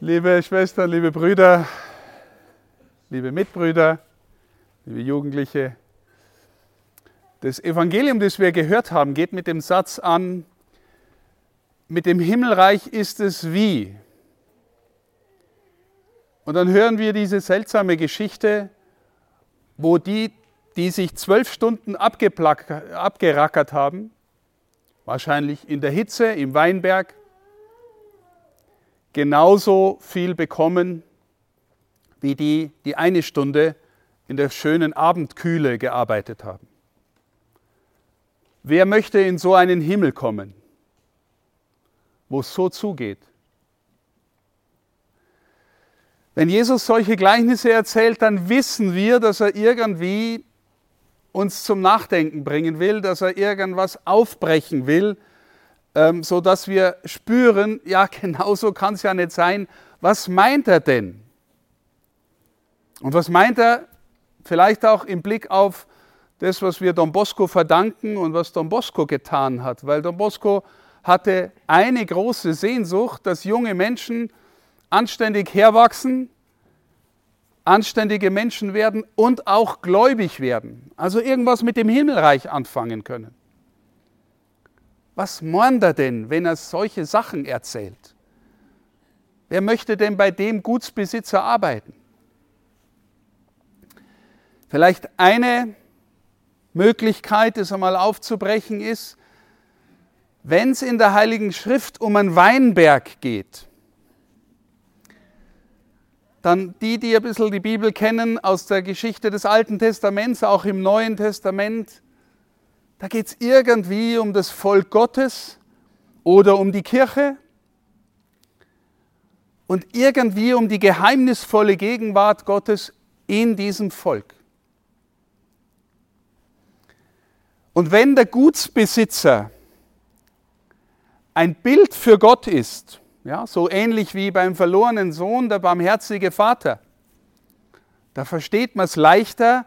Liebe Schwestern, liebe Brüder, liebe Mitbrüder, liebe Jugendliche, das Evangelium, das wir gehört haben, geht mit dem Satz an, mit dem Himmelreich ist es wie. Und dann hören wir diese seltsame Geschichte, wo die, die sich zwölf Stunden abgerackert haben, wahrscheinlich in der Hitze im Weinberg, genauso viel bekommen wie die, die eine Stunde in der schönen Abendkühle gearbeitet haben. Wer möchte in so einen Himmel kommen, wo es so zugeht? Wenn Jesus solche Gleichnisse erzählt, dann wissen wir, dass er irgendwie uns zum Nachdenken bringen will, dass er irgendwas aufbrechen will, ähm, so dass wir spüren, ja, genauso kann es ja nicht sein. Was meint er denn? Und was meint er vielleicht auch im Blick auf das, was wir Don Bosco verdanken und was Don Bosco getan hat? Weil Don Bosco hatte eine große Sehnsucht, dass junge Menschen anständig herwachsen, anständige Menschen werden und auch gläubig werden. Also irgendwas mit dem Himmelreich anfangen können. Was meint er denn, wenn er solche Sachen erzählt? Wer möchte denn bei dem Gutsbesitzer arbeiten? Vielleicht eine Möglichkeit, es einmal aufzubrechen, ist, wenn es in der Heiligen Schrift um einen Weinberg geht, dann die, die ein bisschen die Bibel kennen aus der Geschichte des Alten Testaments, auch im Neuen Testament, da geht es irgendwie um das Volk Gottes oder um die Kirche und irgendwie um die geheimnisvolle Gegenwart Gottes in diesem Volk. Und wenn der Gutsbesitzer ein Bild für Gott ist, ja, so ähnlich wie beim verlorenen Sohn der barmherzige Vater, da versteht man es leichter,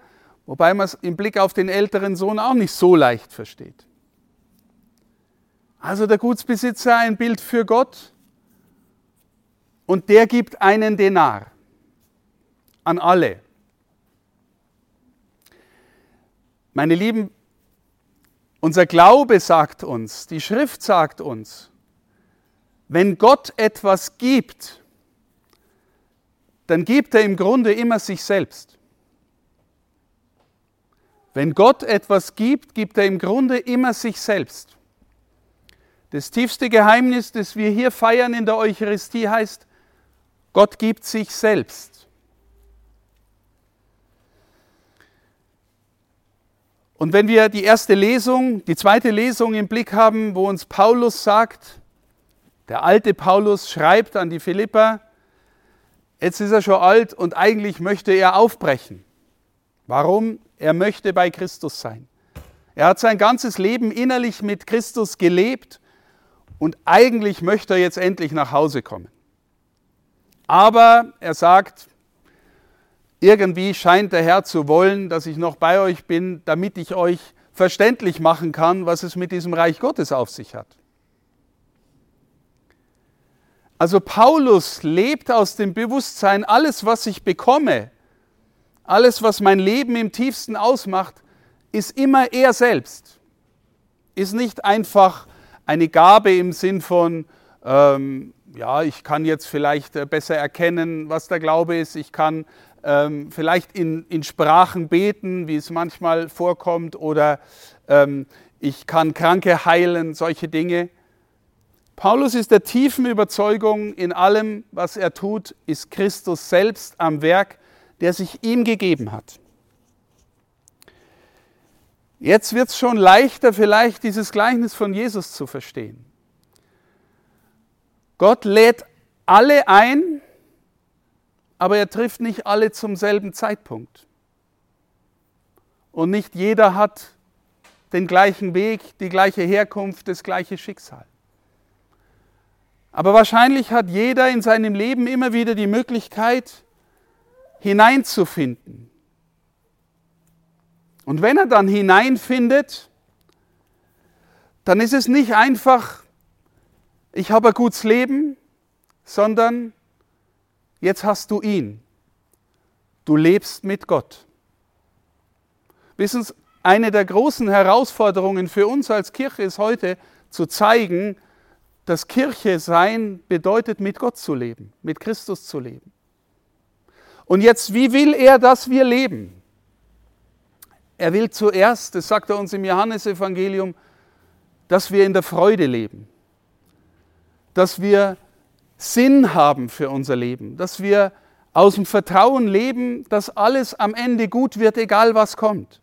Wobei man es im Blick auf den älteren Sohn auch nicht so leicht versteht. Also der Gutsbesitzer ein Bild für Gott und der gibt einen Denar an alle. Meine Lieben, unser Glaube sagt uns, die Schrift sagt uns, wenn Gott etwas gibt, dann gibt er im Grunde immer sich selbst. Wenn Gott etwas gibt, gibt er im Grunde immer sich selbst. Das tiefste Geheimnis, das wir hier feiern in der Eucharistie, heißt, Gott gibt sich selbst. Und wenn wir die erste Lesung, die zweite Lesung im Blick haben, wo uns Paulus sagt, der alte Paulus schreibt an die Philipper, jetzt ist er schon alt und eigentlich möchte er aufbrechen. Warum? Er möchte bei Christus sein. Er hat sein ganzes Leben innerlich mit Christus gelebt und eigentlich möchte er jetzt endlich nach Hause kommen. Aber er sagt, irgendwie scheint der Herr zu wollen, dass ich noch bei euch bin, damit ich euch verständlich machen kann, was es mit diesem Reich Gottes auf sich hat. Also Paulus lebt aus dem Bewusstsein, alles, was ich bekomme, alles, was mein Leben im tiefsten ausmacht, ist immer er selbst. Ist nicht einfach eine Gabe im Sinn von, ähm, ja, ich kann jetzt vielleicht äh, besser erkennen, was der Glaube ist, ich kann ähm, vielleicht in, in Sprachen beten, wie es manchmal vorkommt, oder ähm, ich kann Kranke heilen, solche Dinge. Paulus ist der tiefen Überzeugung, in allem, was er tut, ist Christus selbst am Werk der sich ihm gegeben hat. Jetzt wird es schon leichter, vielleicht dieses Gleichnis von Jesus zu verstehen. Gott lädt alle ein, aber er trifft nicht alle zum selben Zeitpunkt. Und nicht jeder hat den gleichen Weg, die gleiche Herkunft, das gleiche Schicksal. Aber wahrscheinlich hat jeder in seinem Leben immer wieder die Möglichkeit, hineinzufinden. Und wenn er dann hineinfindet, dann ist es nicht einfach, ich habe ein gutes Leben, sondern jetzt hast du ihn. Du lebst mit Gott. Wissen Sie, eine der großen Herausforderungen für uns als Kirche ist heute zu zeigen, dass Kirche sein bedeutet, mit Gott zu leben, mit Christus zu leben. Und jetzt, wie will er, dass wir leben? Er will zuerst, das sagt er uns im Johannesevangelium, dass wir in der Freude leben, dass wir Sinn haben für unser Leben, dass wir aus dem Vertrauen leben, dass alles am Ende gut wird, egal was kommt.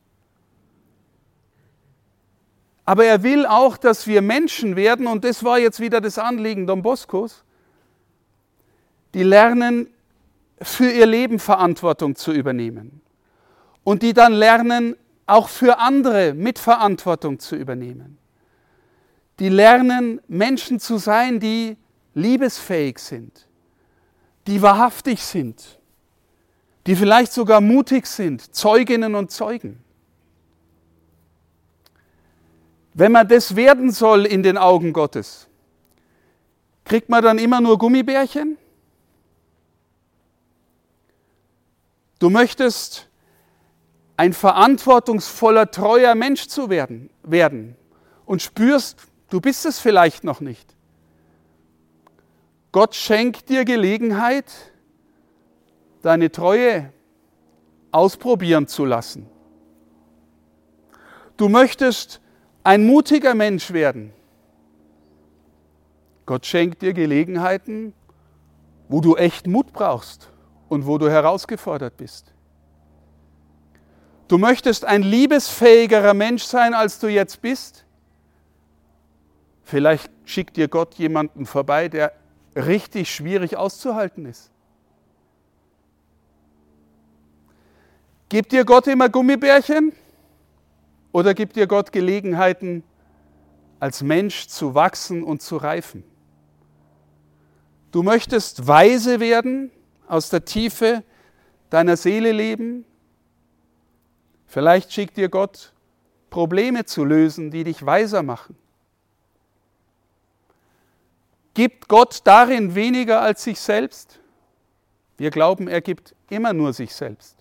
Aber er will auch, dass wir Menschen werden, und das war jetzt wieder das Anliegen Don Boscos, die lernen, für ihr Leben Verantwortung zu übernehmen. Und die dann lernen, auch für andere Mitverantwortung zu übernehmen. Die lernen, Menschen zu sein, die liebesfähig sind, die wahrhaftig sind, die vielleicht sogar mutig sind, Zeuginnen und Zeugen. Wenn man das werden soll in den Augen Gottes, kriegt man dann immer nur Gummibärchen? Du möchtest ein verantwortungsvoller, treuer Mensch zu werden, werden und spürst, du bist es vielleicht noch nicht. Gott schenkt dir Gelegenheit, deine Treue ausprobieren zu lassen. Du möchtest ein mutiger Mensch werden. Gott schenkt dir Gelegenheiten, wo du echt Mut brauchst und wo du herausgefordert bist. Du möchtest ein liebesfähigerer Mensch sein, als du jetzt bist. Vielleicht schickt dir Gott jemanden vorbei, der richtig schwierig auszuhalten ist. Gibt dir Gott immer Gummibärchen? Oder gibt dir Gott Gelegenheiten, als Mensch zu wachsen und zu reifen? Du möchtest weise werden, aus der Tiefe deiner Seele leben. Vielleicht schickt dir Gott Probleme zu lösen, die dich weiser machen. Gibt Gott darin weniger als sich selbst? Wir glauben, er gibt immer nur sich selbst.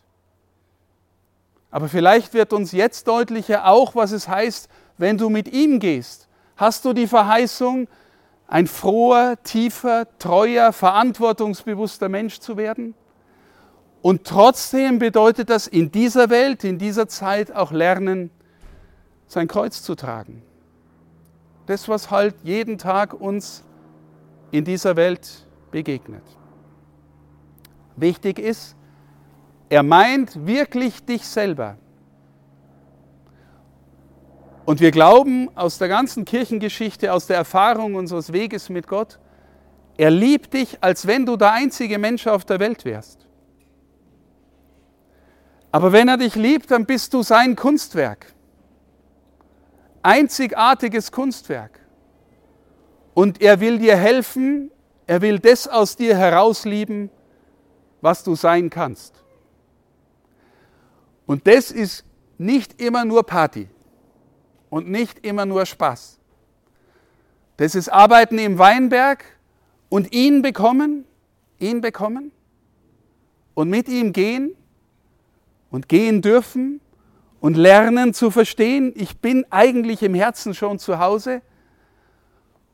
Aber vielleicht wird uns jetzt deutlicher auch, was es heißt, wenn du mit ihm gehst. Hast du die Verheißung, ein froher, tiefer, treuer, verantwortungsbewusster Mensch zu werden? Und trotzdem bedeutet das in dieser Welt, in dieser Zeit auch lernen, sein Kreuz zu tragen. Das, was halt jeden Tag uns in dieser Welt begegnet. Wichtig ist, er meint wirklich dich selber. Und wir glauben aus der ganzen Kirchengeschichte, aus der Erfahrung unseres Weges mit Gott, er liebt dich, als wenn du der einzige Mensch auf der Welt wärst. Aber wenn er dich liebt, dann bist du sein Kunstwerk. Einzigartiges Kunstwerk. Und er will dir helfen, er will das aus dir herauslieben, was du sein kannst. Und das ist nicht immer nur Party und nicht immer nur Spaß. Das ist Arbeiten im Weinberg und ihn bekommen, ihn bekommen und mit ihm gehen und gehen dürfen und lernen zu verstehen, ich bin eigentlich im Herzen schon zu Hause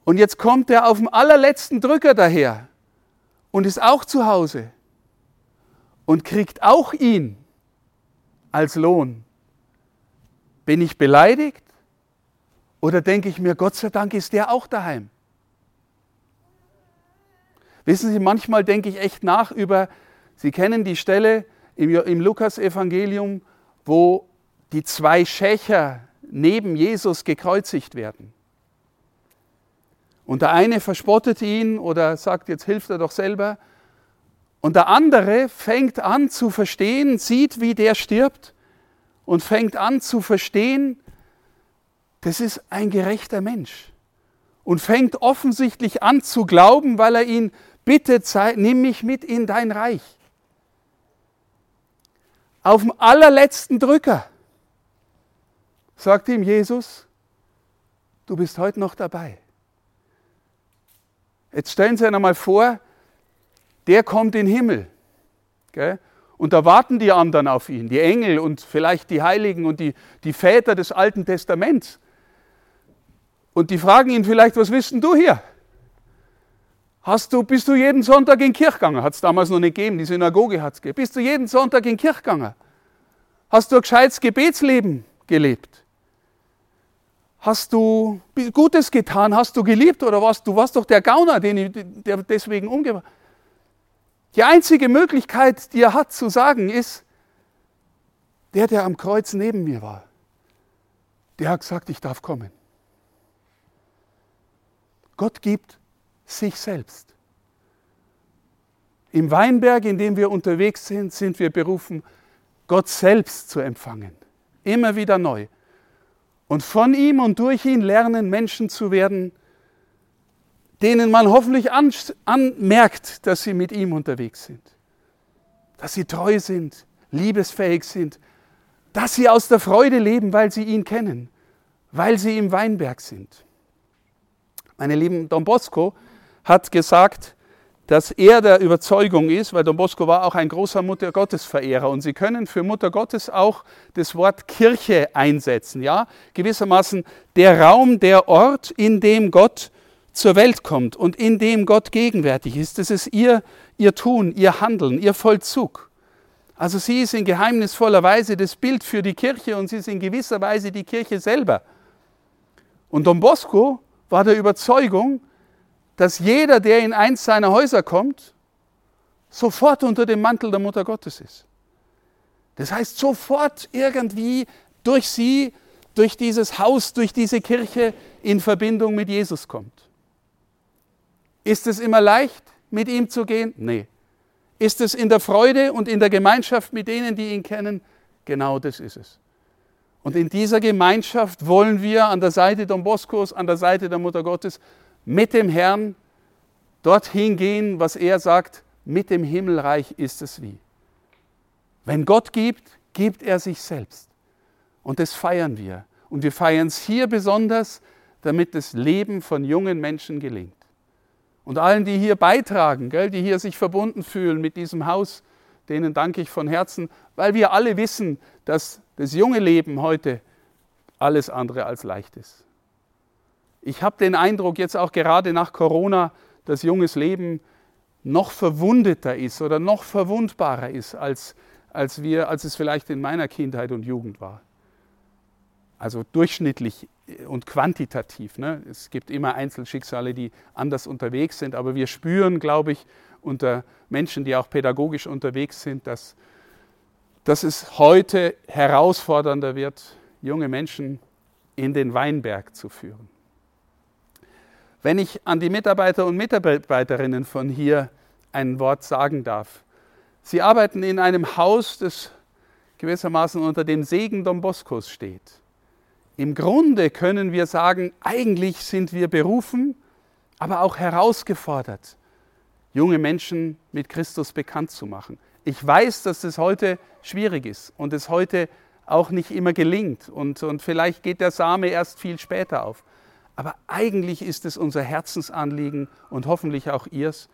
und jetzt kommt er auf dem allerletzten Drücker daher und ist auch zu Hause und kriegt auch ihn als Lohn? Bin ich beleidigt? Oder denke ich mir, Gott sei Dank ist der auch daheim? Wissen Sie, manchmal denke ich echt nach über, Sie kennen die Stelle im, im Lukas-Evangelium, wo die zwei Schächer neben Jesus gekreuzigt werden. Und der eine verspottet ihn oder sagt, jetzt hilft er doch selber. Und der andere fängt an zu verstehen, sieht, wie der stirbt und fängt an zu verstehen, das ist ein gerechter Mensch. Und fängt offensichtlich an zu glauben, weil er ihn bittet, nimm mich mit in dein Reich. Auf dem allerletzten Drücker sagt ihm Jesus, du bist heute noch dabei. Jetzt stellen Sie sich einmal vor, der kommt in den Himmel. Gell? Und da warten die anderen auf ihn, die Engel und vielleicht die Heiligen und die, die Väter des Alten Testaments. Und die fragen ihn vielleicht, was willst denn du hier? Hast du, bist du jeden Sonntag in Kirchganger? Hat es damals noch nicht gegeben, die Synagoge hat es gegeben. Bist du jeden Sonntag in Kirchganger? Hast du ein gescheites Gebetsleben gelebt? Hast du Gutes getan? Hast du geliebt oder was? Du warst doch der Gauner, den ich, der deswegen umgebracht Die einzige Möglichkeit, die er hat zu sagen, ist, der, der am Kreuz neben mir war, der hat gesagt, ich darf kommen. Gott gibt sich selbst. Im Weinberg, in dem wir unterwegs sind, sind wir berufen, Gott selbst zu empfangen. Immer wieder neu. Und von ihm und durch ihn lernen Menschen zu werden, denen man hoffentlich anmerkt, dass sie mit ihm unterwegs sind. Dass sie treu sind, liebesfähig sind, dass sie aus der Freude leben, weil sie ihn kennen, weil sie im Weinberg sind. Meine lieben Don Bosco hat gesagt, dass er der Überzeugung ist, weil Don Bosco war auch ein großer Mutter Gottes Verehrer und Sie können für Mutter Gottes auch das Wort Kirche einsetzen, ja, gewissermaßen der Raum, der Ort, in dem Gott zur Welt kommt und in dem Gott gegenwärtig ist. Das ist ihr, ihr Tun, ihr Handeln, ihr Vollzug. Also sie ist in geheimnisvoller Weise das Bild für die Kirche und sie ist in gewisser Weise die Kirche selber. Und Don Bosco war der Überzeugung, dass jeder, der in eins seiner Häuser kommt, sofort unter dem Mantel der Mutter Gottes ist. Das heißt, sofort irgendwie durch sie, durch dieses Haus, durch diese Kirche in Verbindung mit Jesus kommt. Ist es immer leicht, mit ihm zu gehen? Nee. Ist es in der Freude und in der Gemeinschaft mit denen, die ihn kennen? Genau das ist es. Und in dieser Gemeinschaft wollen wir an der Seite Don Boscos, an der Seite der Mutter Gottes mit dem Herrn dorthin gehen, was er sagt, mit dem Himmelreich ist es wie. Wenn Gott gibt, gibt er sich selbst. Und das feiern wir. Und wir feiern es hier besonders, damit das Leben von jungen Menschen gelingt. Und allen, die hier beitragen, gell, die hier sich verbunden fühlen mit diesem Haus, denen danke ich von Herzen, weil wir alle wissen, dass das junge Leben heute alles andere als leicht ist. Ich habe den Eindruck, jetzt auch gerade nach Corona, dass junges Leben noch verwundeter ist oder noch verwundbarer ist, als, als, wir, als es vielleicht in meiner Kindheit und Jugend war. Also durchschnittlich und quantitativ. Ne? Es gibt immer Einzelschicksale, die anders unterwegs sind, aber wir spüren, glaube ich, unter Menschen, die auch pädagogisch unterwegs sind, dass, dass es heute herausfordernder wird, junge Menschen in den Weinberg zu führen. Wenn ich an die Mitarbeiter und Mitarbeiterinnen von hier ein Wort sagen darf. Sie arbeiten in einem Haus, das gewissermaßen unter dem Segen Don Boscos steht. Im Grunde können wir sagen, eigentlich sind wir berufen, aber auch herausgefordert, junge Menschen mit Christus bekannt zu machen. Ich weiß, dass es heute schwierig ist und es heute auch nicht immer gelingt und, und vielleicht geht der Same erst viel später auf. Aber eigentlich ist es unser Herzensanliegen und hoffentlich auch ihrs,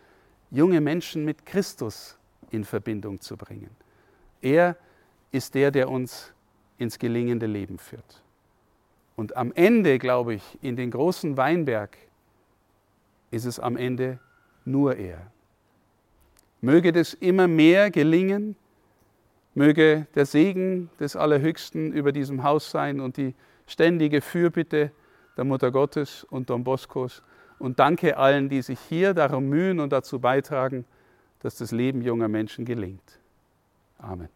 junge Menschen mit Christus in Verbindung zu bringen. Er ist der, der uns ins gelingende Leben führt. Und am Ende, glaube ich, in den großen Weinberg ist es am Ende nur er. Möge das immer mehr gelingen, möge der Segen des Allerhöchsten über diesem Haus sein und die ständige Fürbitte der Mutter Gottes und Don Boscos. Und danke allen, die sich hier darum mühen und dazu beitragen, dass das Leben junger Menschen gelingt. Amen.